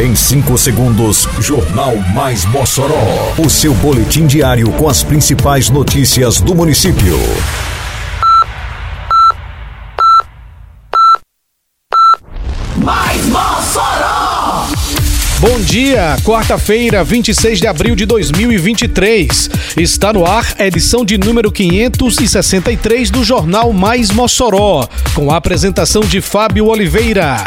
Em 5 segundos, Jornal Mais Mossoró. O seu boletim diário com as principais notícias do município. Mais Mossoró! Bom dia, quarta-feira, 26 de abril de 2023. Está no ar a edição de número 563 do Jornal Mais Mossoró, com a apresentação de Fábio Oliveira.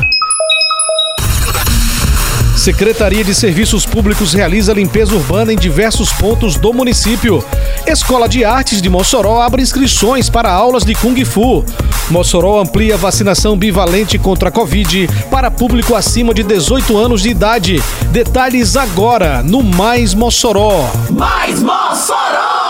Secretaria de Serviços Públicos realiza limpeza urbana em diversos pontos do município. Escola de Artes de Mossoró abre inscrições para aulas de Kung Fu. Mossoró amplia vacinação bivalente contra a Covid para público acima de 18 anos de idade. Detalhes agora no Mais Mossoró. Mais Mossoró!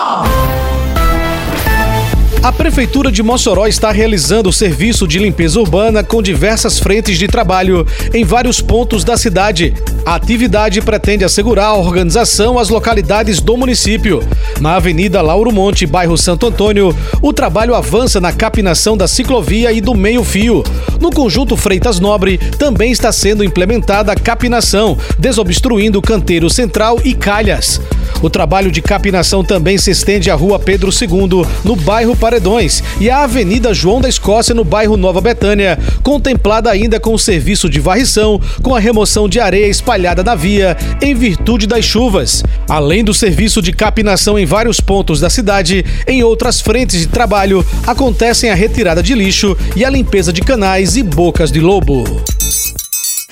A Prefeitura de Mossoró está realizando o serviço de limpeza urbana com diversas frentes de trabalho em vários pontos da cidade. A atividade pretende assegurar a organização às localidades do município. Na Avenida Lauro Monte, bairro Santo Antônio, o trabalho avança na capinação da ciclovia e do meio-fio. No conjunto Freitas Nobre, também está sendo implementada a capinação, desobstruindo canteiro central e calhas. O trabalho de capinação também se estende à Rua Pedro II, no bairro Paredões, e à Avenida João da Escócia, no bairro Nova Betânia, contemplada ainda com o serviço de varrição, com a remoção de areia espalhada na via, em virtude das chuvas. Além do serviço de capinação em vários pontos da cidade, em outras frentes de trabalho acontecem a retirada de lixo e a limpeza de canais e bocas de lobo.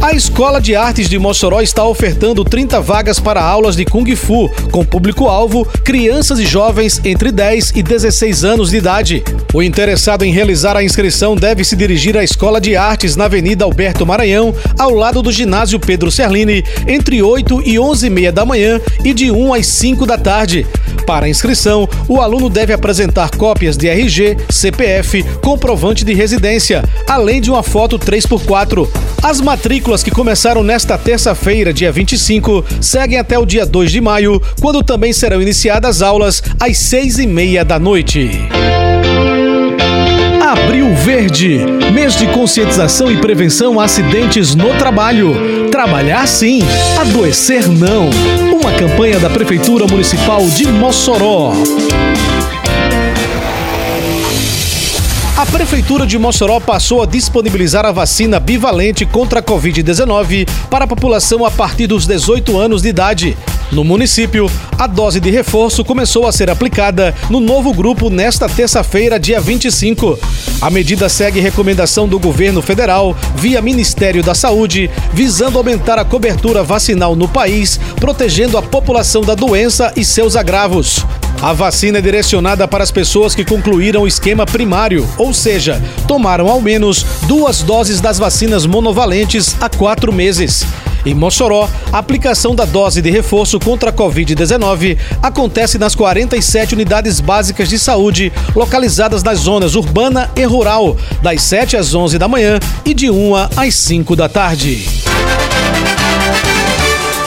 A Escola de Artes de Mossoró está ofertando 30 vagas para aulas de Kung Fu, com público-alvo crianças e jovens entre 10 e 16 anos de idade. O interessado em realizar a inscrição deve se dirigir à Escola de Artes na Avenida Alberto Maranhão, ao lado do ginásio Pedro Serlini, entre 8 e 11 e meia da manhã e de 1 às 5 da tarde. Para a inscrição, o aluno deve apresentar cópias de RG, CPF, comprovante de residência, além de uma foto 3x4. As matrículas que começaram nesta terça-feira, dia 25, seguem até o dia 2 de maio, quando também serão iniciadas aulas às 6 e meia da noite. Abril Verde, mês de conscientização e prevenção a acidentes no trabalho. Trabalhar sim, adoecer não. Uma campanha da Prefeitura Municipal de Mossoró. A Prefeitura de Mossoró passou a disponibilizar a vacina bivalente contra a Covid-19 para a população a partir dos 18 anos de idade. No município, a dose de reforço começou a ser aplicada no novo grupo nesta terça-feira, dia 25. A medida segue recomendação do governo federal, via Ministério da Saúde, visando aumentar a cobertura vacinal no país, protegendo a população da doença e seus agravos. A vacina é direcionada para as pessoas que concluíram o esquema primário, ou seja, tomaram ao menos duas doses das vacinas monovalentes há quatro meses. Em Mossoró, a aplicação da dose de reforço contra a Covid-19 acontece nas 47 unidades básicas de saúde localizadas nas zonas urbana e rural, das 7 às 11 da manhã e de 1 às 5 da tarde.